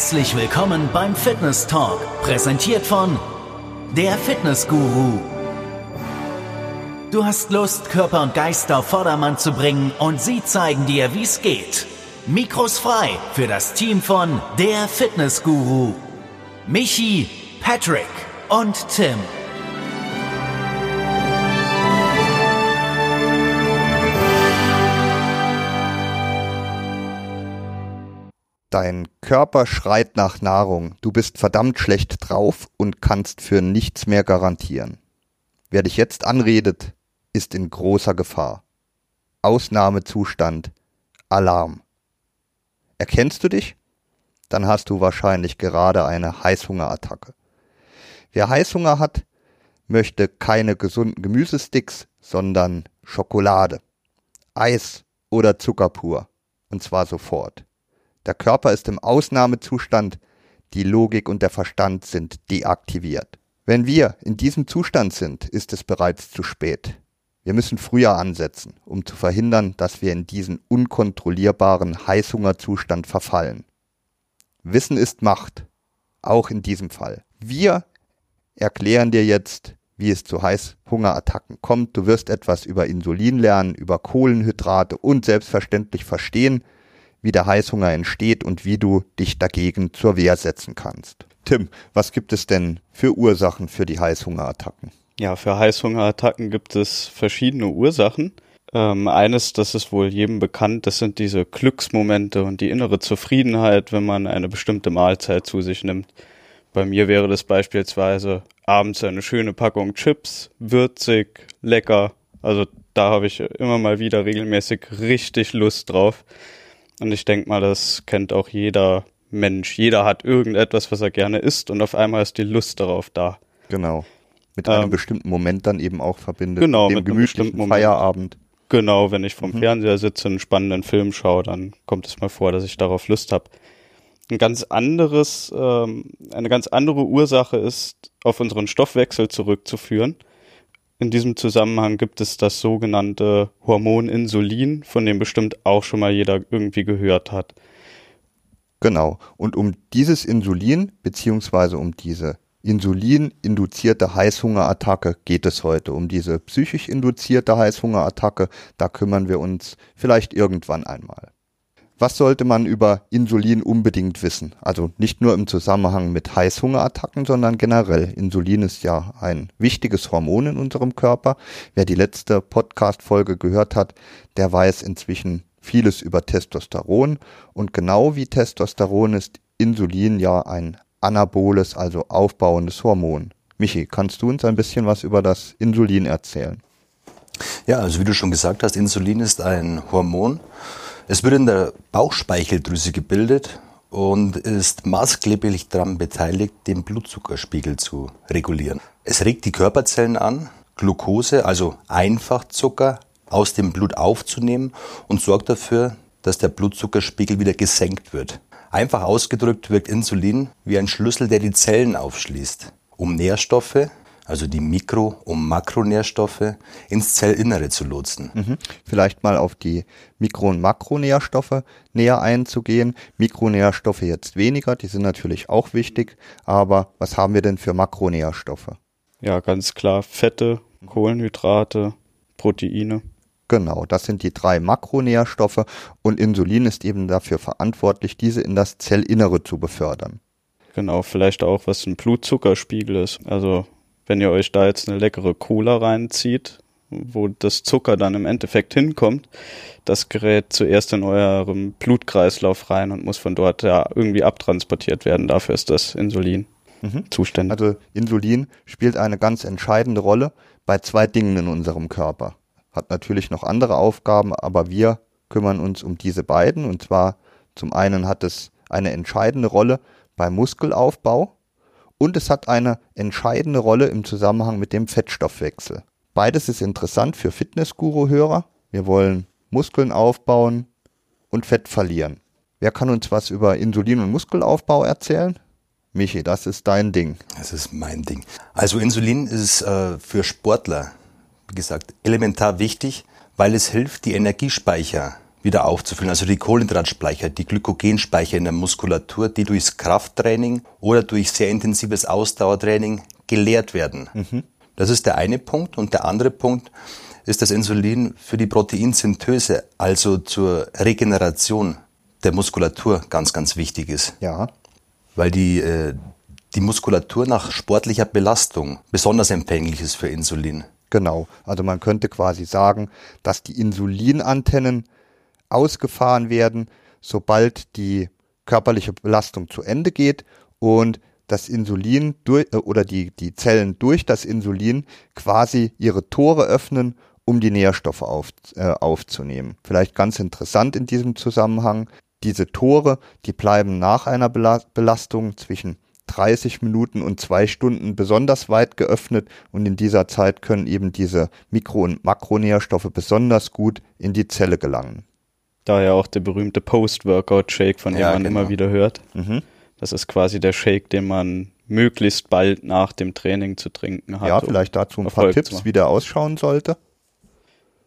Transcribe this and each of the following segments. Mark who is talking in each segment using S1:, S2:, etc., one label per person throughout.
S1: Herzlich willkommen beim Fitness Talk, präsentiert von der Fitness Guru. Du hast Lust, Körper und Geist auf Vordermann zu bringen und sie zeigen dir, wie es geht. Mikros frei für das Team von der Fitness Guru. Michi, Patrick und Tim.
S2: Dein Körper schreit nach Nahrung, du bist verdammt schlecht drauf und kannst für nichts mehr garantieren. Wer dich jetzt anredet, ist in großer Gefahr. Ausnahmezustand, Alarm. Erkennst du dich? Dann hast du wahrscheinlich gerade eine Heißhungerattacke. Wer Heißhunger hat, möchte keine gesunden Gemüsesticks, sondern Schokolade, Eis oder Zucker pur. Und zwar sofort. Der Körper ist im Ausnahmezustand, die Logik und der Verstand sind deaktiviert. Wenn wir in diesem Zustand sind, ist es bereits zu spät. Wir müssen früher ansetzen, um zu verhindern, dass wir in diesen unkontrollierbaren Heißhungerzustand verfallen. Wissen ist Macht, auch in diesem Fall. Wir erklären dir jetzt, wie es zu Heißhungerattacken kommt. Du wirst etwas über Insulin lernen, über Kohlenhydrate und selbstverständlich verstehen, wie der Heißhunger entsteht und wie du dich dagegen zur Wehr setzen kannst. Tim, was gibt es denn für Ursachen für die Heißhungerattacken?
S3: Ja, für Heißhungerattacken gibt es verschiedene Ursachen. Ähm, eines, das ist wohl jedem bekannt, das sind diese Glücksmomente und die innere Zufriedenheit, wenn man eine bestimmte Mahlzeit zu sich nimmt. Bei mir wäre das beispielsweise abends eine schöne Packung Chips, würzig, lecker. Also da habe ich immer mal wieder regelmäßig richtig Lust drauf. Und ich denke mal, das kennt auch jeder Mensch. Jeder hat irgendetwas, was er gerne isst und auf einmal ist die Lust darauf da.
S2: Genau. Mit einem ähm, bestimmten Moment dann eben auch verbindet.
S3: Genau,
S2: mit dem
S3: mit
S2: gemütlichen Feierabend.
S3: Genau, wenn ich vom mhm. Fernseher sitze, einen spannenden Film schaue, dann kommt es mal vor, dass ich darauf Lust habe. Ein ganz anderes, ähm, eine ganz andere Ursache ist auf unseren Stoffwechsel zurückzuführen. In diesem Zusammenhang gibt es das sogenannte Hormon Insulin, von dem bestimmt auch schon mal jeder irgendwie gehört hat.
S2: Genau. Und um dieses Insulin beziehungsweise um diese Insulin-induzierte Heißhungerattacke geht es heute. Um diese psychisch induzierte Heißhungerattacke, da kümmern wir uns vielleicht irgendwann einmal. Was sollte man über Insulin unbedingt wissen? Also nicht nur im Zusammenhang mit Heißhungerattacken, sondern generell. Insulin ist ja ein wichtiges Hormon in unserem Körper. Wer die letzte Podcast-Folge gehört hat, der weiß inzwischen vieles über Testosteron. Und genau wie Testosteron ist Insulin ja ein anaboles, also aufbauendes Hormon. Michi, kannst du uns ein bisschen was über das Insulin erzählen?
S4: Ja, also wie du schon gesagt hast, Insulin ist ein Hormon, es wird in der Bauchspeicheldrüse gebildet und ist maßgeblich daran beteiligt, den Blutzuckerspiegel zu regulieren. Es regt die Körperzellen an, Glucose, also Einfachzucker, aus dem Blut aufzunehmen und sorgt dafür, dass der Blutzuckerspiegel wieder gesenkt wird. Einfach ausgedrückt wirkt Insulin wie ein Schlüssel, der die Zellen aufschließt, um Nährstoffe also die Mikro- und Makronährstoffe, ins Zellinnere zu lotsen.
S2: Mhm. Vielleicht mal auf die Mikro- und Makronährstoffe näher einzugehen. Mikronährstoffe jetzt weniger, die sind natürlich auch wichtig, aber was haben wir denn für Makronährstoffe?
S3: Ja, ganz klar Fette, Kohlenhydrate, Proteine.
S2: Genau, das sind die drei Makronährstoffe und Insulin ist eben dafür verantwortlich, diese in das Zellinnere zu befördern.
S3: Genau, vielleicht auch was ein Blutzuckerspiegel ist. Also wenn ihr euch da jetzt eine leckere Cola reinzieht, wo das Zucker dann im Endeffekt hinkommt, das gerät zuerst in eurem Blutkreislauf rein und muss von dort ja irgendwie abtransportiert werden. Dafür ist das Insulin mhm. zuständig.
S2: Also Insulin spielt eine ganz entscheidende Rolle bei zwei Dingen in unserem Körper. Hat natürlich noch andere Aufgaben, aber wir kümmern uns um diese beiden. Und zwar zum einen hat es eine entscheidende Rolle beim Muskelaufbau und es hat eine entscheidende Rolle im Zusammenhang mit dem Fettstoffwechsel. Beides ist interessant für Fitnessguru-Hörer. Wir wollen Muskeln aufbauen und Fett verlieren. Wer kann uns was über Insulin und Muskelaufbau erzählen? Michi, das ist dein Ding.
S4: Das ist mein Ding. Also Insulin ist äh, für Sportler, wie gesagt, elementar wichtig, weil es hilft, die Energiespeicher wieder aufzufüllen. Also die Kohlenhydratspeicher, die Glykogenspeicher in der Muskulatur, die durchs Krafttraining oder durch sehr intensives Ausdauertraining geleert werden. Mhm. Das ist der eine Punkt. Und der andere Punkt ist das Insulin für die Proteinsynthese, also zur Regeneration der Muskulatur ganz, ganz wichtig ist.
S2: Ja.
S4: Weil die, äh, die Muskulatur nach sportlicher Belastung besonders empfänglich ist für Insulin.
S2: Genau. Also man könnte quasi sagen, dass die Insulinantennen ausgefahren werden, sobald die körperliche Belastung zu Ende geht und das Insulin durch, äh, oder die, die Zellen durch das Insulin quasi ihre Tore öffnen, um die Nährstoffe auf, äh, aufzunehmen. Vielleicht ganz interessant in diesem Zusammenhang, diese Tore, die bleiben nach einer Belastung zwischen 30 Minuten und zwei Stunden besonders weit geöffnet und in dieser Zeit können eben diese Mikro- und Makronährstoffe besonders gut in die Zelle gelangen.
S3: Daher auch der berühmte Post-Workout-Shake, von dem ja, man genau. immer wieder hört. Mhm. Das ist quasi der Shake, den man möglichst bald nach dem Training zu trinken hat.
S2: Ja, vielleicht dazu ein paar Tipps, wie der ausschauen sollte.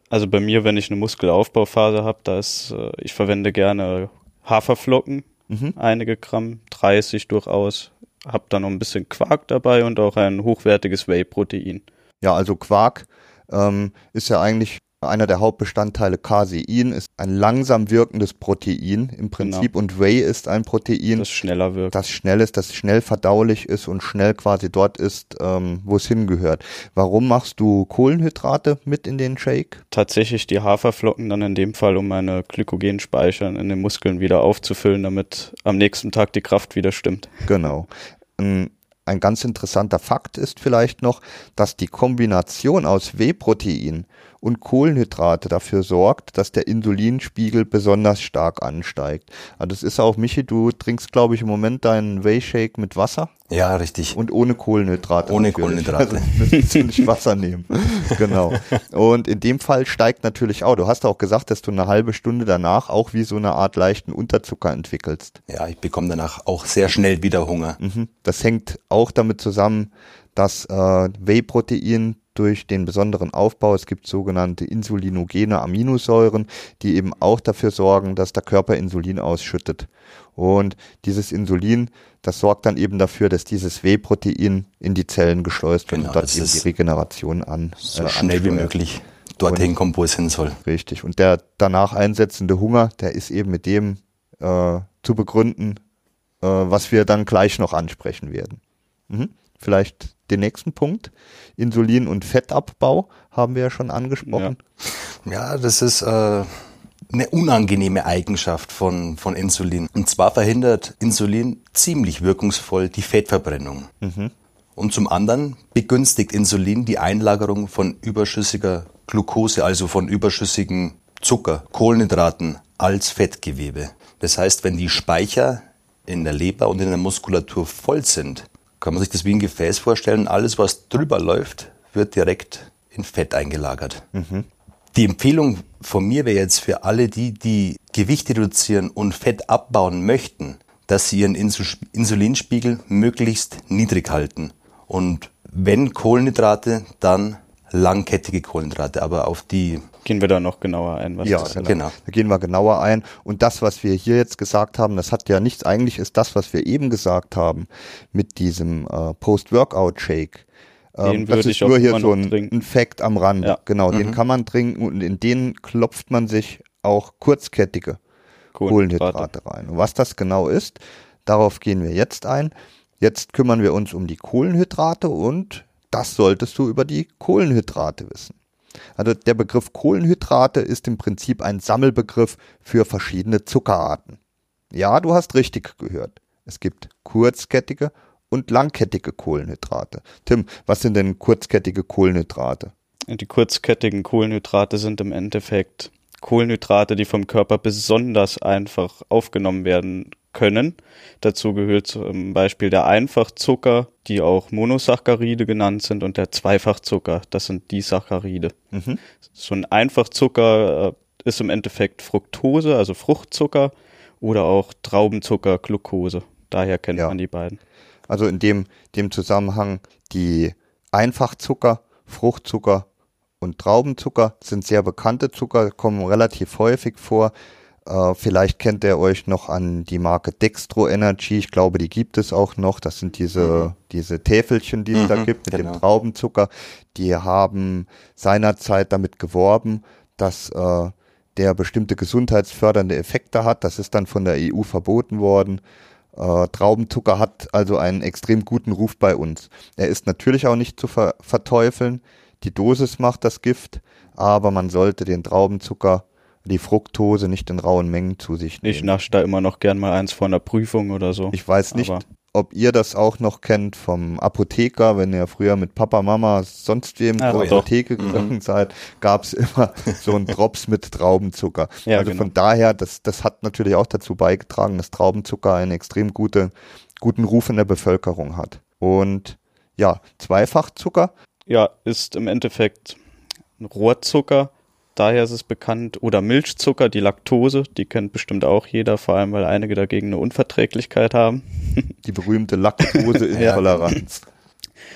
S3: Also bei mir, wenn ich eine Muskelaufbauphase habe, da ist, äh, ich verwende gerne Haferflocken, mhm. einige Gramm, 30 durchaus, habe dann noch ein bisschen Quark dabei und auch ein hochwertiges Whey-Protein.
S2: Ja, also Quark ähm, ist ja eigentlich einer der Hauptbestandteile Casein ist ein langsam wirkendes Protein im Prinzip genau. und Whey ist ein Protein,
S3: das schneller wirkt.
S2: Das schnell ist, das schnell verdaulich ist und schnell quasi dort ist, ähm, wo es hingehört. Warum machst du Kohlenhydrate mit in den Shake?
S3: Tatsächlich die Haferflocken dann in dem Fall, um meine Glykogenspeicher in den Muskeln wieder aufzufüllen, damit am nächsten Tag die Kraft wieder stimmt.
S2: Genau. Ähm, ein ganz interessanter Fakt ist vielleicht noch, dass die Kombination aus Whey-Protein und Kohlenhydrate dafür sorgt, dass der Insulinspiegel besonders stark ansteigt. Also das ist auch, Michi, du trinkst, glaube ich, im Moment deinen Whey-Shake mit Wasser.
S4: Ja, richtig.
S2: Und ohne Kohlenhydrate.
S4: Ohne natürlich. Kohlenhydrate.
S2: Also nicht Wasser nehmen. genau. Und in dem Fall steigt natürlich auch. Du hast auch gesagt, dass du eine halbe Stunde danach auch wie so eine Art leichten Unterzucker entwickelst.
S4: Ja, ich bekomme danach auch sehr schnell wieder Hunger.
S2: Mhm. Das hängt auch damit zusammen, dass äh, Whey-Protein durch den besonderen Aufbau. Es gibt sogenannte insulinogene Aminosäuren, die eben auch dafür sorgen, dass der Körper Insulin ausschüttet. Und dieses Insulin, das sorgt dann eben dafür, dass dieses W-Protein in die Zellen geschleust wird genau, und dort eben die Regeneration an.
S4: So äh, schnell wie möglich dorthin und, kommt, wo es hin soll.
S2: Richtig. Und der danach einsetzende Hunger, der ist eben mit dem äh, zu begründen, äh, was wir dann gleich noch ansprechen werden. Mhm. Vielleicht den nächsten Punkt. Insulin- und Fettabbau haben wir ja schon angesprochen.
S4: Ja, ja das ist äh, eine unangenehme Eigenschaft von, von Insulin. Und zwar verhindert Insulin ziemlich wirkungsvoll die Fettverbrennung. Mhm. Und zum anderen begünstigt Insulin die Einlagerung von überschüssiger Glucose, also von überschüssigen Zucker, Kohlenhydraten als Fettgewebe. Das heißt, wenn die Speicher in der Leber und in der Muskulatur voll sind, kann man sich das wie ein Gefäß vorstellen. Alles, was drüber läuft, wird direkt in Fett eingelagert. Mhm. Die Empfehlung von mir wäre jetzt für alle die, die Gewicht reduzieren und Fett abbauen möchten, dass sie ihren Insulinspiegel möglichst niedrig halten. Und wenn Kohlenhydrate, dann langkettige Kohlenhydrate, aber auf die
S3: gehen wir da noch genauer ein.
S2: Was ja, das genau. genau. Da gehen wir genauer ein. Und das, was wir hier jetzt gesagt haben, das hat ja nichts, eigentlich ist das, was wir eben gesagt haben mit diesem äh, Post-Workout-Shake. Ähm, das ist nur hier so ein, ein, Fact am Rand. Ja. Genau, mhm. den kann man trinken und in den klopft man sich auch kurzkettige Kohlenhydrate, Kohlenhydrate rein. Und was das genau ist, darauf gehen wir jetzt ein. Jetzt kümmern wir uns um die Kohlenhydrate und das solltest du über die Kohlenhydrate wissen. Also der Begriff Kohlenhydrate ist im Prinzip ein Sammelbegriff für verschiedene Zuckerarten. Ja, du hast richtig gehört. Es gibt kurzkettige und langkettige Kohlenhydrate. Tim, was sind denn kurzkettige Kohlenhydrate?
S3: Die kurzkettigen Kohlenhydrate sind im Endeffekt Kohlenhydrate, die vom Körper besonders einfach aufgenommen werden können. Dazu gehört zum Beispiel der Einfachzucker, die auch Monosaccharide genannt sind, und der Zweifachzucker, das sind die Saccharide. Mhm. So ein Einfachzucker äh, ist im Endeffekt Fructose, also Fruchtzucker, oder auch Traubenzucker, Glucose. Daher kennt ja. man die beiden.
S2: Also in dem, dem Zusammenhang die Einfachzucker, Fruchtzucker und Traubenzucker sind sehr bekannte Zucker, kommen relativ häufig vor. Äh, vielleicht kennt ihr euch noch an die Marke Dextro Energy. Ich glaube, die gibt es auch noch. Das sind diese, mhm. diese Täfelchen, die es mhm, da gibt mit genau. dem Traubenzucker. Die haben seinerzeit damit geworben, dass äh, der bestimmte gesundheitsfördernde Effekte hat. Das ist dann von der EU verboten worden. Äh, Traubenzucker hat also einen extrem guten Ruf bei uns. Er ist natürlich auch nicht zu ver verteufeln. Die Dosis macht das Gift, aber man sollte den Traubenzucker die Fructose nicht in rauen Mengen zu sich nehmen.
S3: Ich nasche da immer noch gern mal eins vor einer Prüfung oder so.
S2: Ich weiß nicht, ob ihr das auch noch kennt vom Apotheker, wenn ihr früher mit Papa, Mama, sonst wem zur Apotheke ja. gegangen mhm. seid, gab es immer so einen Drops mit Traubenzucker. Ja, also genau. von daher, das, das hat natürlich auch dazu beigetragen, dass Traubenzucker einen extrem gute, guten Ruf in der Bevölkerung hat. Und ja, Zweifachzucker.
S3: Ja, ist im Endeffekt ein Rohrzucker, daher ist es bekannt. Oder Milchzucker, die Laktose, die kennt bestimmt auch jeder, vor allem weil einige dagegen eine Unverträglichkeit haben.
S2: Die berühmte Laktoseintoleranz. ja.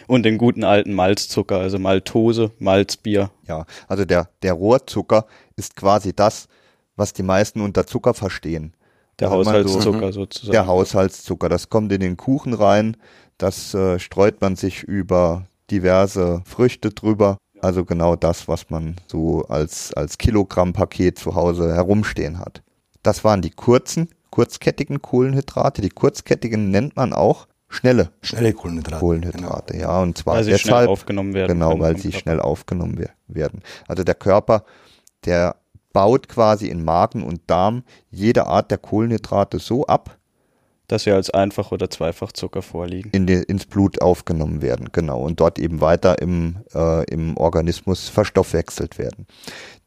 S3: Und den guten alten Malzzucker, also Maltose, Malzbier.
S2: Ja, also der, der Rohrzucker ist quasi das, was die meisten unter Zucker verstehen.
S3: Der also Haushaltszucker so, sozusagen.
S2: Der Haushaltszucker, das kommt in den Kuchen rein, das äh, streut man sich über diverse Früchte drüber also genau das, was man so als, als Kilogrammpaket zu Hause herumstehen hat. Das waren die kurzen, kurzkettigen Kohlenhydrate. Die kurzkettigen nennt man auch schnelle,
S4: schnelle Kohlenhydrate.
S2: Kohlenhydrate, genau. ja, und zwar
S3: weil sie
S2: deshalb,
S3: schnell aufgenommen werden.
S2: Genau, weil sie Körper. schnell aufgenommen werden. Also der Körper, der baut quasi in Magen und Darm jede Art der Kohlenhydrate so ab,
S3: dass sie als Einfach- oder Zweifachzucker vorliegen.
S2: In die, ins Blut aufgenommen werden, genau. Und dort eben weiter im, äh, im Organismus verstoffwechselt werden.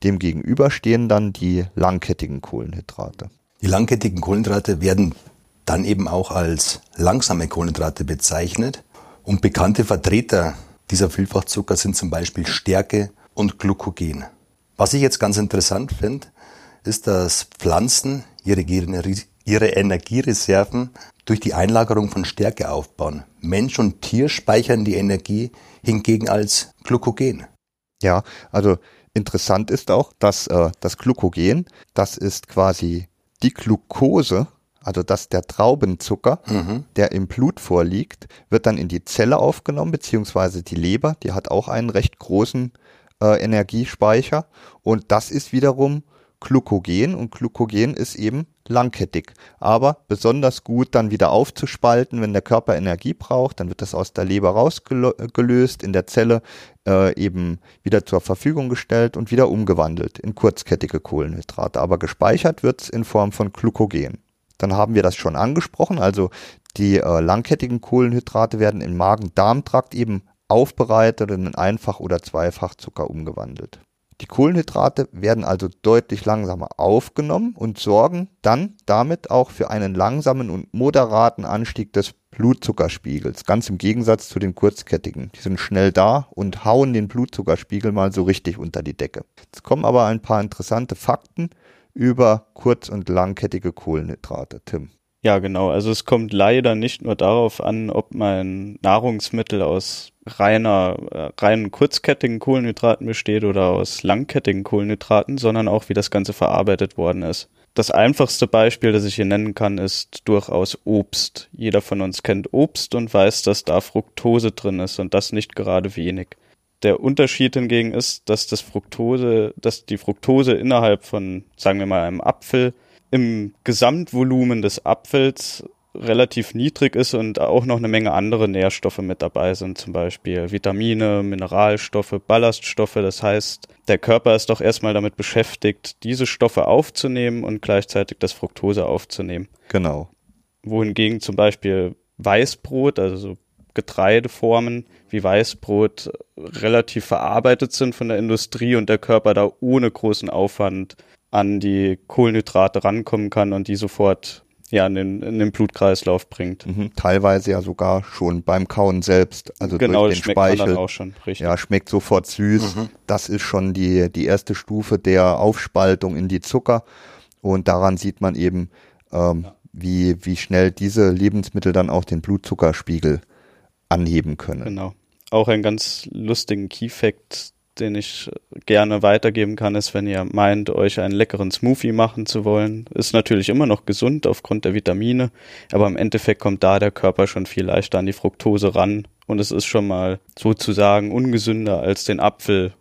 S2: Demgegenüber stehen dann die langkettigen Kohlenhydrate.
S4: Die langkettigen Kohlenhydrate werden dann eben auch als langsame Kohlenhydrate bezeichnet. Und bekannte Vertreter dieser Vielfachzucker sind zum Beispiel Stärke und Glucogen. Was ich jetzt ganz interessant finde, ist, dass Pflanzen ihre ihre Energiereserven durch die Einlagerung von Stärke aufbauen. Mensch und Tier speichern die Energie hingegen als Glykogen.
S2: Ja, also interessant ist auch, dass äh, das Glykogen, das ist quasi die Glucose, also dass der Traubenzucker, mhm. der im Blut vorliegt, wird dann in die Zelle aufgenommen, beziehungsweise die Leber, die hat auch einen recht großen äh, Energiespeicher und das ist wiederum Glucogen und Glucogen ist eben langkettig, aber besonders gut dann wieder aufzuspalten, wenn der Körper Energie braucht, dann wird das aus der Leber rausgelöst, in der Zelle äh, eben wieder zur Verfügung gestellt und wieder umgewandelt in kurzkettige Kohlenhydrate, aber gespeichert wird's in Form von Glucogen. Dann haben wir das schon angesprochen, also die äh, langkettigen Kohlenhydrate werden im Magen-Darm-Trakt eben aufbereitet und in Einfach- oder Zweifachzucker umgewandelt. Die Kohlenhydrate werden also deutlich langsamer aufgenommen und sorgen dann damit auch für einen langsamen und moderaten Anstieg des Blutzuckerspiegels. Ganz im Gegensatz zu den kurzkettigen. Die sind schnell da und hauen den Blutzuckerspiegel mal so richtig unter die Decke. Jetzt kommen aber ein paar interessante Fakten über kurz- und langkettige Kohlenhydrate. Tim.
S3: Ja, genau. Also es kommt leider nicht nur darauf an, ob mein Nahrungsmittel aus reiner, äh, reinen kurzkettigen Kohlenhydraten besteht oder aus langkettigen Kohlenhydraten, sondern auch, wie das Ganze verarbeitet worden ist. Das einfachste Beispiel, das ich hier nennen kann, ist durchaus Obst. Jeder von uns kennt Obst und weiß, dass da Fructose drin ist und das nicht gerade wenig. Der Unterschied hingegen ist, dass das Fructose, dass die Fructose innerhalb von, sagen wir mal, einem Apfel im Gesamtvolumen des Apfels relativ niedrig ist und auch noch eine Menge andere Nährstoffe mit dabei sind, zum Beispiel Vitamine, Mineralstoffe, Ballaststoffe. Das heißt, der Körper ist doch erstmal damit beschäftigt, diese Stoffe aufzunehmen und gleichzeitig das Fructose aufzunehmen.
S2: Genau.
S3: Wohingegen zum Beispiel Weißbrot, also so Getreideformen wie Weißbrot relativ verarbeitet sind von der Industrie und der Körper da ohne großen Aufwand an die Kohlenhydrate rankommen kann und die sofort ja in den, in den Blutkreislauf bringt.
S2: Mhm, teilweise ja sogar schon beim Kauen selbst, also
S3: genau,
S2: durch den Speichel.
S3: auch schon, richtig.
S2: Ja, schmeckt sofort süß. Mhm. Das ist schon die die erste Stufe der Aufspaltung in die Zucker und daran sieht man eben, ähm, ja. wie wie schnell diese Lebensmittel dann auch den Blutzuckerspiegel anheben können.
S3: Genau. Auch einen ganz lustigen Key-Fact den ich gerne weitergeben kann, ist, wenn ihr meint, euch einen leckeren Smoothie machen zu wollen. Ist natürlich immer noch gesund aufgrund der Vitamine, aber im Endeffekt kommt da der Körper schon viel leichter an die Fructose ran und es ist schon mal sozusagen ungesünder als den Apfel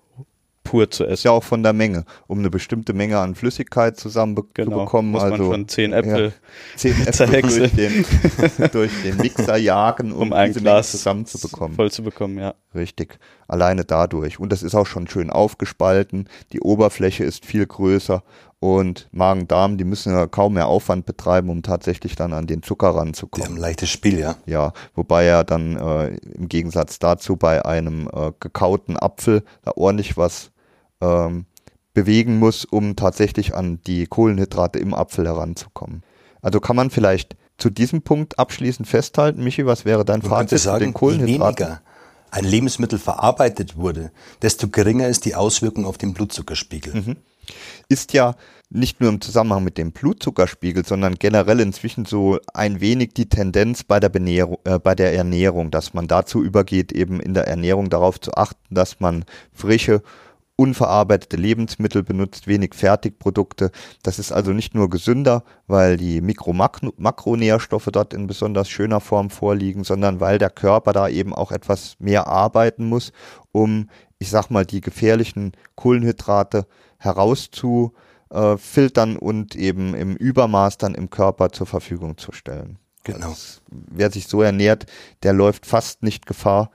S3: pur zu essen.
S2: Ja, auch von der Menge, um eine bestimmte Menge an Flüssigkeit zusammen genau, zu bekommen.
S3: Muss
S2: also
S3: man schon zehn Äpfel, ja,
S2: zehn Äpfel durch, den, durch den Mixer jagen,
S3: um, um ein Glas
S2: zusammenzubekommen.
S3: Voll zu bekommen, ja.
S2: Richtig. Alleine dadurch. Und das ist auch schon schön aufgespalten. Die Oberfläche ist viel größer und Magen-Darm, die müssen ja kaum mehr Aufwand betreiben, um tatsächlich dann an den Zucker ranzukommen. Die
S4: haben ein leichtes Spiel, ja.
S2: Ja, wobei er dann äh, im Gegensatz dazu bei einem äh, gekauten Apfel da ordentlich was ähm, bewegen muss, um tatsächlich an die Kohlenhydrate im Apfel heranzukommen. Also kann man vielleicht zu diesem Punkt abschließend festhalten, Michi, was wäre dein man Fazit
S4: sagen,
S2: zu den Kohlenhydraten?
S4: Je weniger ein Lebensmittel verarbeitet wurde, desto geringer ist die Auswirkung auf den Blutzuckerspiegel. Mhm.
S2: Ist ja nicht nur im Zusammenhang mit dem Blutzuckerspiegel, sondern generell inzwischen so ein wenig die Tendenz bei der, Benährung, äh, bei der Ernährung, dass man dazu übergeht, eben in der Ernährung darauf zu achten, dass man frische unverarbeitete Lebensmittel benutzt, wenig Fertigprodukte. Das ist also nicht nur gesünder, weil die Mikro-Makronährstoffe dort in besonders schöner Form vorliegen, sondern weil der Körper da eben auch etwas mehr arbeiten muss, um, ich sag mal, die gefährlichen Kohlenhydrate herauszufiltern und eben im Übermaß dann im Körper zur Verfügung zu stellen.
S4: Genau.
S2: Das, wer sich so ernährt, der läuft fast nicht Gefahr,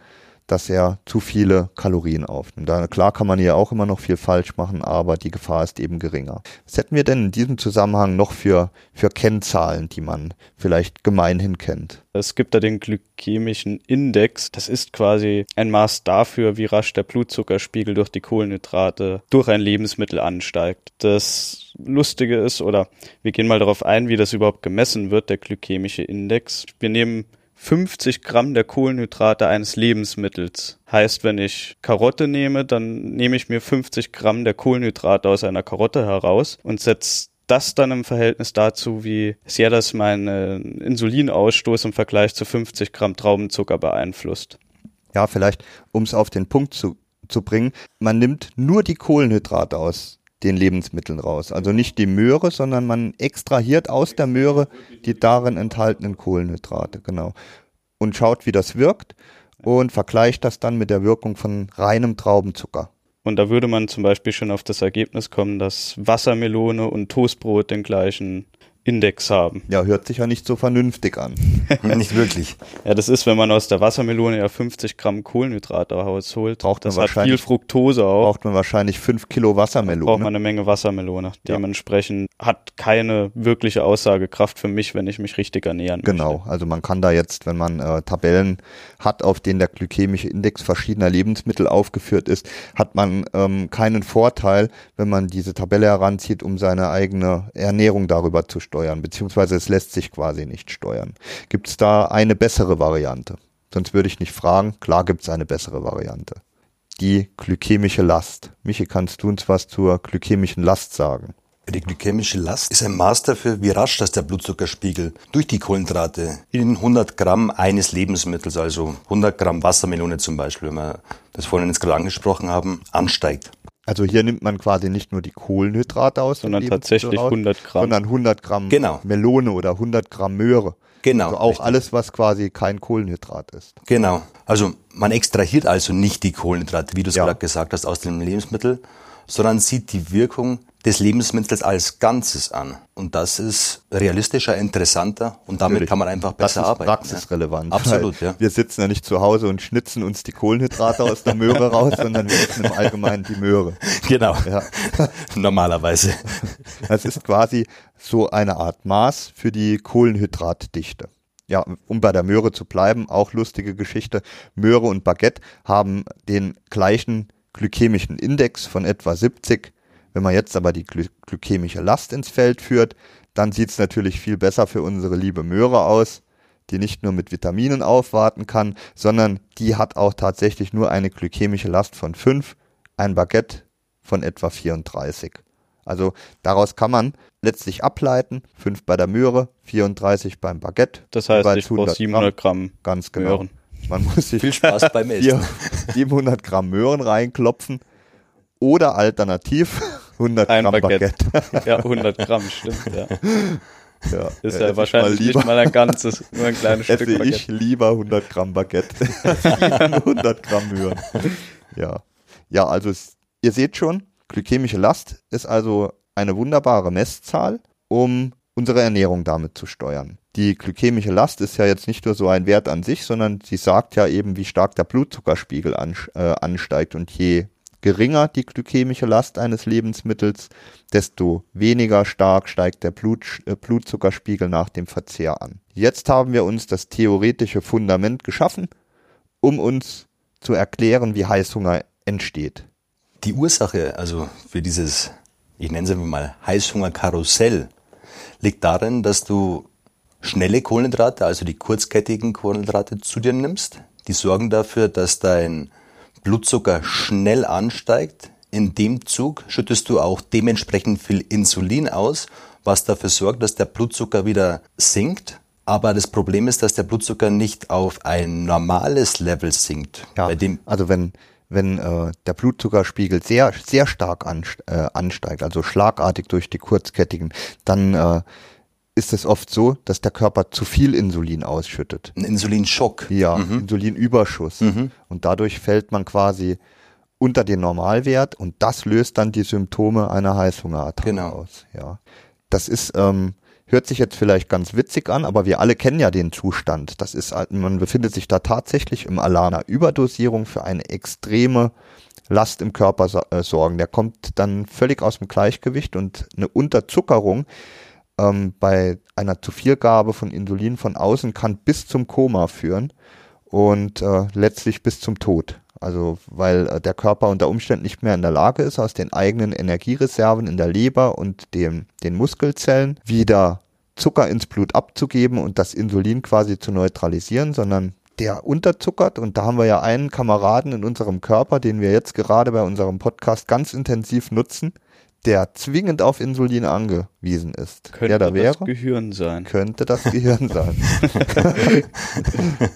S2: dass er zu viele Kalorien aufnimmt. Da, klar kann man hier auch immer noch viel falsch machen, aber die Gefahr ist eben geringer. Was hätten wir denn in diesem Zusammenhang noch für, für Kennzahlen, die man vielleicht gemeinhin kennt?
S3: Es gibt da den glykämischen Index. Das ist quasi ein Maß dafür, wie rasch der Blutzuckerspiegel durch die Kohlenhydrate durch ein Lebensmittel ansteigt. Das Lustige ist, oder wir gehen mal darauf ein, wie das überhaupt gemessen wird, der glykämische Index. Wir nehmen 50 Gramm der Kohlenhydrate eines Lebensmittels. Heißt, wenn ich Karotte nehme, dann nehme ich mir 50 Gramm der Kohlenhydrate aus einer Karotte heraus und setze das dann im Verhältnis dazu, wie sehr das meinen Insulinausstoß im Vergleich zu 50 Gramm Traubenzucker beeinflusst.
S2: Ja, vielleicht, um es auf den Punkt zu, zu bringen, man nimmt nur die Kohlenhydrate aus den Lebensmitteln raus. Also nicht die Möhre, sondern man extrahiert aus der Möhre die darin enthaltenen Kohlenhydrate, genau. Und schaut, wie das wirkt und vergleicht das dann mit der Wirkung von reinem Traubenzucker.
S3: Und da würde man zum Beispiel schon auf das Ergebnis kommen, dass Wassermelone und Toastbrot den gleichen Index haben.
S2: Ja, hört sich ja nicht so vernünftig an.
S4: nicht wirklich.
S3: Ja, das ist, wenn man aus der Wassermelone ja 50 Gramm Kohlenhydrate rausholt.
S2: Braucht
S3: das
S2: hat
S3: viel Fructose auch.
S2: Braucht man wahrscheinlich 5 Kilo Wassermelone.
S3: Braucht man eine Menge Wassermelone. Ja. Dementsprechend hat keine wirkliche Aussagekraft für mich, wenn ich mich richtig ernähren
S2: Genau,
S3: möchte.
S2: also man kann da jetzt, wenn man äh, Tabellen hat, auf denen der glykämische Index verschiedener Lebensmittel aufgeführt ist, hat man ähm, keinen Vorteil, wenn man diese Tabelle heranzieht, um seine eigene Ernährung darüber zu steuern, beziehungsweise es lässt sich quasi nicht steuern. Gibt es da eine bessere Variante? Sonst würde ich nicht fragen. Klar gibt es eine bessere Variante. Die glykämische Last. Michi, kannst du uns was zur glykämischen Last sagen?
S4: Die glykämische Last ist ein Maß dafür, wie rasch das der Blutzuckerspiegel durch die Kohlenhydrate in 100 Gramm eines Lebensmittels, also 100 Gramm Wassermelone zum Beispiel, wenn wir das vorhin jetzt gerade angesprochen haben, ansteigt.
S2: Also hier nimmt man quasi nicht nur die Kohlenhydrate aus,
S3: sondern tatsächlich raus, 100 Gramm.
S2: Sondern 100 Gramm
S4: genau.
S2: Melone oder 100 Gramm Möhre.
S4: Genau.
S2: Also auch richtig. alles, was quasi kein Kohlenhydrat ist.
S4: Genau. Also man extrahiert also nicht die Kohlenhydrate, wie du es ja. gerade gesagt hast, aus dem Lebensmittel, sondern sieht die Wirkung des Lebensmittels als Ganzes an. Und das ist realistischer, interessanter und damit Natürlich. kann man einfach besser
S2: das ist
S4: arbeiten.
S2: Praxisrelevant.
S4: Ja. Absolut, ja.
S2: Wir sitzen ja nicht zu Hause und schnitzen uns die Kohlenhydrate aus der Möhre raus, sondern wir essen im Allgemeinen die Möhre.
S4: Genau. Ja. Normalerweise.
S2: Das ist quasi so eine Art Maß für die Kohlenhydratdichte. Ja, um bei der Möhre zu bleiben, auch lustige Geschichte. Möhre und Baguette haben den gleichen glykämischen Index von etwa 70 wenn man jetzt aber die gly glykämische Last ins Feld führt, dann sieht es natürlich viel besser für unsere liebe Möhre aus, die nicht nur mit Vitaminen aufwarten kann, sondern die hat auch tatsächlich nur eine glykämische Last von 5, ein Baguette von etwa 34. Also daraus kann man letztlich ableiten, 5 bei der Möhre, 34 beim Baguette.
S3: Das heißt, ich brauche 700 Gramm, Gramm
S2: ganz genau.
S3: Möhren.
S2: Man muss sich
S4: viel Spaß beim Essen.
S2: 700 Gramm Möhren reinklopfen Oder alternativ 100
S3: Ein
S2: Gramm
S3: Baguette.
S2: Baguette.
S3: Ja, 100 Gramm, stimmt, ja.
S2: Ja,
S3: Ist ja wahrscheinlich
S2: ich mal
S3: nicht mal ein ganzes, nur ein kleines Stück Baguette.
S2: ich lieber 100 Gramm Baguette. als 100 Gramm Möhren. Ja. Ja, also es, ihr seht schon, glykämische Last ist also eine wunderbare Messzahl, um unsere Ernährung damit zu steuern. Die glykämische Last ist ja jetzt nicht nur so ein Wert an sich, sondern sie sagt ja eben, wie stark der Blutzuckerspiegel an, äh, ansteigt. Und je geringer die glykämische Last eines Lebensmittels, desto weniger stark steigt der Blut, äh, Blutzuckerspiegel nach dem Verzehr an. Jetzt haben wir uns das theoretische Fundament geschaffen, um uns zu erklären, wie Heißhunger entsteht.
S4: Die Ursache, also für dieses, ich nenne es einfach mal Heißhungerkarussell, liegt darin, dass du schnelle Kohlenhydrate, also die kurzkettigen Kohlenhydrate zu dir nimmst. Die sorgen dafür, dass dein Blutzucker schnell ansteigt. In dem Zug schüttest du auch dementsprechend viel Insulin aus, was dafür sorgt, dass der Blutzucker wieder sinkt. Aber das Problem ist, dass der Blutzucker nicht auf ein normales Level sinkt.
S2: Ja, also wenn, wenn äh, der Blutzuckerspiegel sehr, sehr stark äh, ansteigt, also schlagartig durch die kurzkettigen, dann äh, ist es oft so, dass der Körper zu viel Insulin ausschüttet.
S4: ein Insulinschock.
S2: Ja, Insulinüberschuss. Und dadurch fällt man quasi unter den Normalwert und das löst dann die Symptome einer Heißhungerattacke
S4: Genau.
S2: aus. Ja. Das ist, ähm, hört sich jetzt vielleicht ganz witzig an, aber wir alle kennen ja den Zustand. Das ist, halt- man befindet sich da tatsächlich im Alarm einer Überdosierung für eine extreme Last im Körper äh, sorgen. Der kommt dann völlig aus dem Gleichgewicht und eine Unterzuckerung ähm, bei einer Zuvielgabe von Insulin von außen kann bis zum Koma führen und äh, letztlich bis zum Tod. Also weil äh, der Körper unter Umständen nicht mehr in der Lage ist, aus den eigenen Energiereserven in der Leber und dem, den Muskelzellen wieder Zucker ins Blut abzugeben und das Insulin quasi zu neutralisieren, sondern der unterzuckert und da haben wir ja einen Kameraden in unserem Körper, den wir jetzt gerade bei unserem Podcast ganz intensiv nutzen, der zwingend auf Insulin angewiesen ist.
S3: Könnte
S2: da
S3: das
S2: wäre?
S3: Gehirn sein.
S2: könnte das Gehirn sein.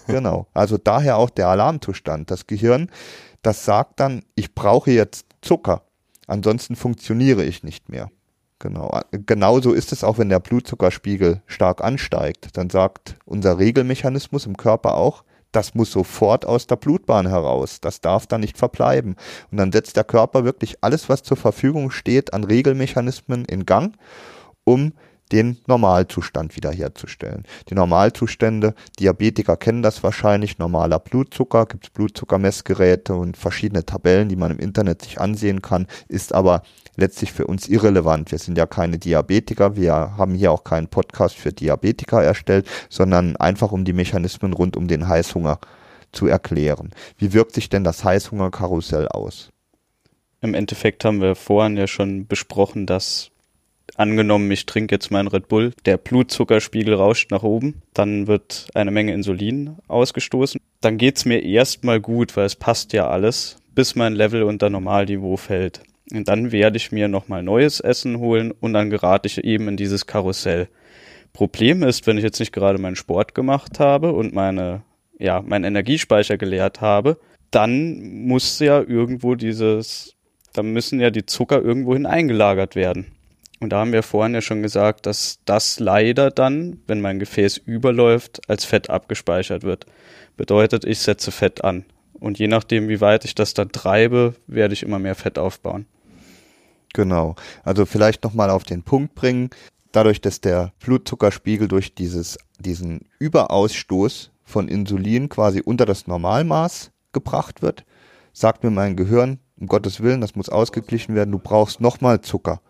S2: genau. Also daher auch der Alarmzustand. Das Gehirn, das sagt dann, ich brauche jetzt Zucker, ansonsten funktioniere ich nicht mehr. Genau. Genauso ist es auch, wenn der Blutzuckerspiegel stark ansteigt. Dann sagt unser Regelmechanismus im Körper auch, das muss sofort aus der Blutbahn heraus. Das darf da nicht verbleiben. Und dann setzt der Körper wirklich alles, was zur Verfügung steht, an Regelmechanismen in Gang, um den Normalzustand wiederherzustellen. Die Normalzustände, Diabetiker kennen das wahrscheinlich, normaler Blutzucker, gibt es Blutzuckermessgeräte und verschiedene Tabellen, die man im Internet sich ansehen kann, ist aber letztlich für uns irrelevant. Wir sind ja keine Diabetiker, wir haben hier auch keinen Podcast für Diabetiker erstellt, sondern einfach um die Mechanismen rund um den Heißhunger zu erklären. Wie wirkt sich denn das Heißhungerkarussell aus?
S3: Im Endeffekt haben wir vorhin ja schon besprochen, dass angenommen, ich trinke jetzt meinen Red Bull, der Blutzuckerspiegel rauscht nach oben, dann wird eine Menge Insulin ausgestoßen. Dann geht's mir erstmal gut, weil es passt ja alles, bis mein Level unter Normalniveau fällt. Und dann werde ich mir nochmal neues Essen holen und dann gerate ich eben in dieses Karussell. Problem ist, wenn ich jetzt nicht gerade meinen Sport gemacht habe und meine, ja, meinen Energiespeicher geleert habe, dann muss ja irgendwo dieses, dann müssen ja die Zucker irgendwohin eingelagert werden. Und da haben wir vorhin ja schon gesagt, dass das leider dann, wenn mein Gefäß überläuft, als Fett abgespeichert wird. Bedeutet, ich setze Fett an. Und je nachdem, wie weit ich das dann treibe, werde ich immer mehr Fett aufbauen.
S2: Genau. Also vielleicht nochmal auf den Punkt bringen. Dadurch, dass der Blutzuckerspiegel durch dieses, diesen Überausstoß von Insulin quasi unter das Normalmaß gebracht wird, sagt mir mein Gehirn, um Gottes Willen, das muss ausgeglichen werden, du brauchst nochmal Zucker.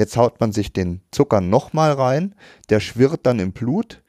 S2: Jetzt haut man sich den Zucker nochmal rein, der schwirrt dann im Blut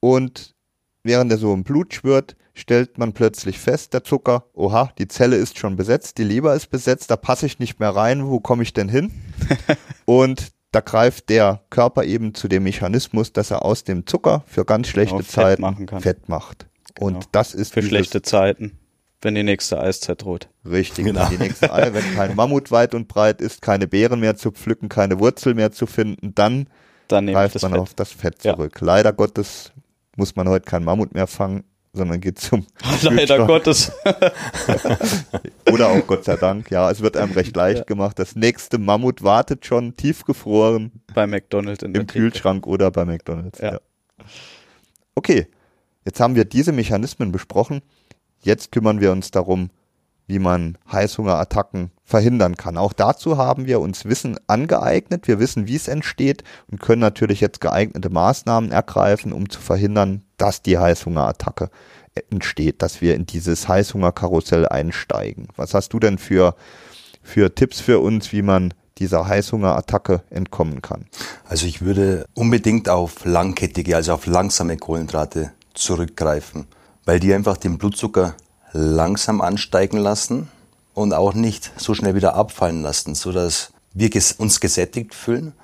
S2: und während er so im Blut schwirrt, stellt man plötzlich fest, der Zucker, oha, die Zelle ist schon besetzt, die Leber ist besetzt, da passe ich nicht mehr rein, wo komme ich denn hin? und da greift der Körper eben zu dem Mechanismus, dass er aus dem Zucker für ganz schlechte
S3: Genau, Fett
S2: Zeiten
S3: kann.
S2: Fett macht.
S3: Genau.
S2: Und das ist
S3: Für schlechte Zeiten, wenn die nächste Eiszeit droht.
S2: Richtig,
S4: Genau.
S2: wenn die nächste Eier, wenn kein Mammut weit und breit ist, keine Beeren mehr zu pflücken, keine Wurzel mehr zu finden, dann
S3: Dann
S2: greift man
S3: Fett.
S2: auf das Fett
S3: Ja.
S2: zurück. Leider Gottes muss man heute kein Mammut mehr fangen, sondern geht zum
S3: Leider
S2: Kühlschrank.
S3: Gottes.
S2: Oder auch Gott sei Dank, ja, es wird einem recht leicht gemacht. Das nächste Mammut wartet schon tiefgefroren
S3: Bei McDonald's in der
S2: im
S3: Theke.
S2: Kühlschrank oder bei McDonalds.
S3: Ja.
S2: Ja. Okay, jetzt haben wir diese Mechanismen besprochen. Jetzt kümmern wir uns darum, wie man Heißhungerattacken verhindern kann. Auch dazu haben wir uns Wissen angeeignet. Wir wissen, wie es entsteht und können natürlich jetzt geeignete Maßnahmen ergreifen, um zu verhindern, dass die Heißhungerattacke entsteht, dass wir in dieses Heißhungerkarussell einsteigen. Was hast du denn für, für Tipps für uns, wie man dieser Heißhungerattacke entkommen kann?
S4: Also ich würde unbedingt auf langkettige, also auf langsame Kohlenhydrate zurückgreifen, weil die einfach den Blutzucker langsam ansteigen lassen und auch nicht so schnell wieder abfallen lassen, sodass wir uns gesättigt fühlen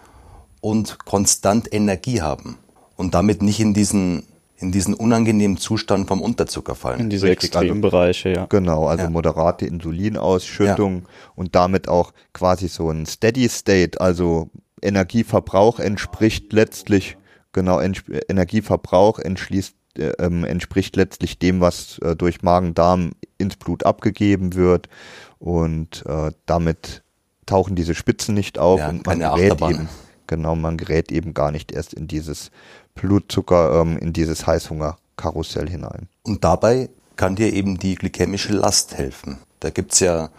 S4: und konstant Energie haben und damit nicht in diesen, in diesen unangenehmen Zustand vom Unterzucker fallen.
S3: In diese
S2: Richtig, also-
S3: Extrembereiche, ja.
S2: Genau, also
S4: Ja.
S2: moderate Insulinausschüttung und damit auch quasi so ein Steady State, also Energieverbrauch entspricht letztlich, genau, Energieverbrauch entschließt, ähm, entspricht letztlich dem, was äh, durch Magen-Darm ins Blut abgegeben wird und äh, damit tauchen diese Spitzen nicht auf
S4: Ja,
S2: und man gerät
S4: Achterbahn.
S2: eben, genau, man gerät eben gar nicht erst in dieses Blutzucker, ähm, in dieses Heißhungerkarussell hinein.
S4: Und dabei kann dir eben die glykämische Last helfen. Da gibt's ja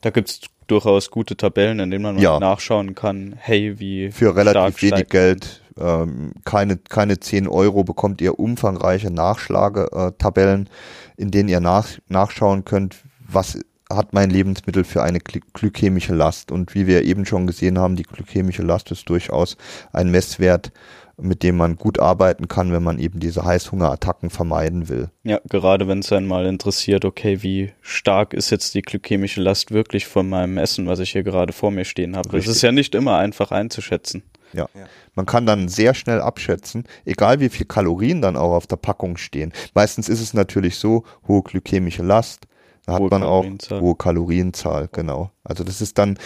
S3: Da gibt's durchaus gute Tabellen, in denen man
S2: Ja.
S3: mal nachschauen kann, hey, wie
S2: für
S3: stark
S2: relativ wenig Geld, ähm, keine, keine 10 Euro, bekommt ihr umfangreiche Nachschlagetabellen, in denen ihr nach, nachschauen könnt, was hat mein Lebensmittel für eine gly glykämische Last. Und wie wir eben schon gesehen haben, die glykämische Last ist durchaus ein Messwert, mit dem man gut arbeiten kann, wenn man eben diese Heißhungerattacken vermeiden will.
S3: Ja, gerade wenn es einen mal interessiert, okay, wie stark ist jetzt die glykämische Last wirklich von meinem Essen, was ich hier gerade vor mir stehen habe. Das
S2: Richtig.
S3: ist ja nicht immer einfach einzuschätzen.
S2: Ja. Man kann dann sehr schnell abschätzen, egal wie viel Kalorien dann auch auf der Packung stehen. Meistens ist es natürlich so, hohe glykämische Last, da hat
S3: Hohe
S2: man auch hohe Kalorienzahl, genau. Also das ist dann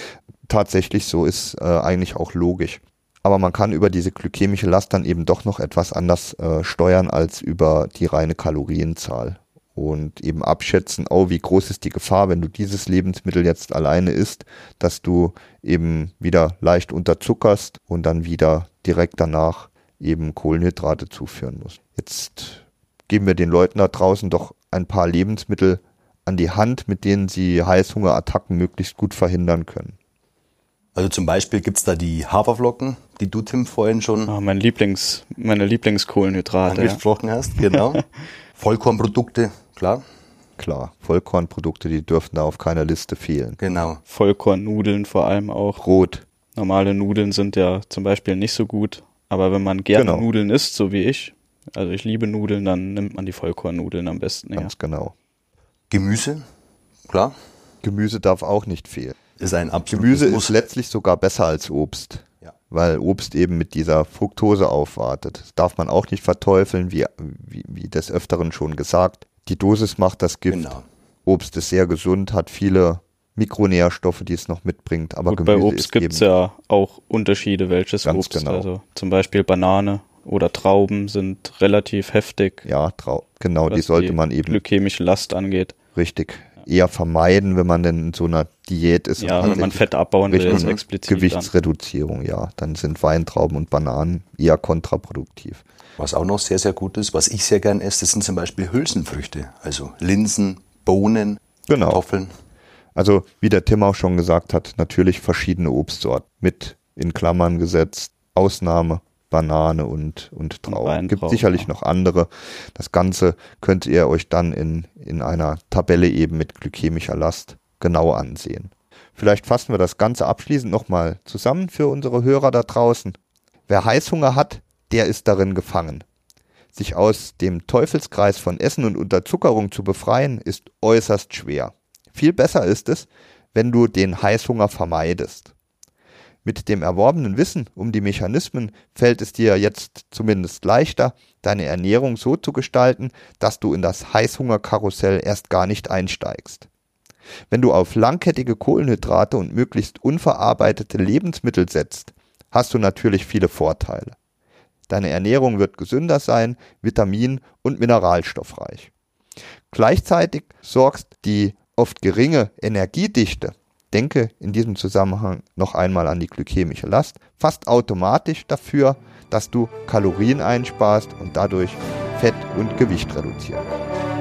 S2: tatsächlich so, ist äh, eigentlich auch logisch. Aber man kann über diese glykämische Last dann eben doch noch etwas anders äh, steuern als über die reine Kalorienzahl. Und eben abschätzen, oh, wie groß ist die Gefahr, wenn du dieses Lebensmittel jetzt alleine isst, dass du eben wieder leicht unterzuckerst und dann wieder direkt danach eben Kohlenhydrate zuführen musst. Jetzt geben wir den Leuten da draußen doch ein paar Lebensmittel an die Hand, mit denen sie Heißhungerattacken möglichst gut verhindern können.
S4: Also zum Beispiel gibt's da die Haferflocken, die du, Tim, vorhin schon
S3: Ah, mein Lieblings, meine Lieblingskohlenhydrate. Ja.
S4: angesprochen hast. Genau. Vollkornprodukte, klar.
S2: Klar, Vollkornprodukte, die dürften da auf keiner Liste fehlen.
S4: Genau.
S3: Vollkornnudeln vor allem auch.
S2: Brot,
S3: Normale Nudeln sind ja zum Beispiel nicht so gut, aber wenn man gerne
S2: Genau.
S3: Nudeln isst, so wie ich, also ich liebe Nudeln, dann nimmt man die Vollkornnudeln am besten. Ja.
S2: ganz genau.
S4: Gemüse, klar.
S2: Gemüse darf auch nicht fehlen.
S4: Ist ein absolutes
S2: Gemüse ist
S4: Muss.
S2: letztlich sogar besser als Obst,
S4: Ja.
S2: Weil Obst eben mit dieser Fructose aufwartet. Das darf man auch nicht verteufeln, wie, wie, wie des Öfteren schon gesagt. Die Dosis macht das Gift.
S4: Genau.
S2: Obst ist sehr gesund, hat viele Mikronährstoffe, die es noch mitbringt. Aber
S3: Gut,
S2: Gemüse
S3: bei Obst gibt es ja auch Unterschiede, welches
S2: Ganz
S3: Obst.
S2: genau.
S3: Also zum Beispiel Banane oder Trauben sind relativ heftig,
S2: ja, trau genau, die sollte man eben
S3: glykämische Last angeht.
S2: richtig eher vermeiden, wenn man denn in so einer Diät ist.
S3: Ja, wenn man Fett abbauen will,
S2: ne?
S3: explizit. Dann.
S2: Gewichtsreduzierung, ja. Dann sind Weintrauben und Bananen eher kontraproduktiv.
S4: Was auch noch sehr, sehr gut ist, was ich sehr gern esse, das sind zum Beispiel Hülsenfrüchte. Also Linsen, Bohnen,
S2: Genau.
S4: Kartoffeln.
S2: Also, wie der Tim auch schon gesagt hat, natürlich verschiedene Obstsorten mit in Klammern gesetzt, Ausnahme, Banane und, und Trauben. Gibt
S3: Weintrauben,
S2: sicherlich
S3: ja.
S2: noch andere. Das Ganze könnt ihr euch dann in, in einer Tabelle eben mit glykämischer Last genau ansehen. Vielleicht fassen wir das Ganze abschließend nochmal zusammen für unsere Hörer da draußen. Wer Heißhunger hat, der ist darin gefangen. Sich aus dem Teufelskreis von Essen und Unterzuckerung zu befreien, ist äußerst schwer. Viel besser ist es, wenn du den Heißhunger vermeidest. Mit dem erworbenen Wissen um die Mechanismen fällt es dir jetzt zumindest leichter, deine Ernährung so zu gestalten, dass du in das Heißhungerkarussell erst gar nicht einsteigst. Wenn du auf langkettige Kohlenhydrate und möglichst unverarbeitete Lebensmittel setzt, hast du natürlich viele Vorteile. Deine Ernährung wird gesünder sein, vitamin- und mineralstoffreich. Gleichzeitig sorgst die oft geringe Energiedichte, denke in diesem Zusammenhang noch einmal an die glykämische Last, fast automatisch dafür, dass du Kalorien einsparst und dadurch Fett und Gewicht reduzieren kannst.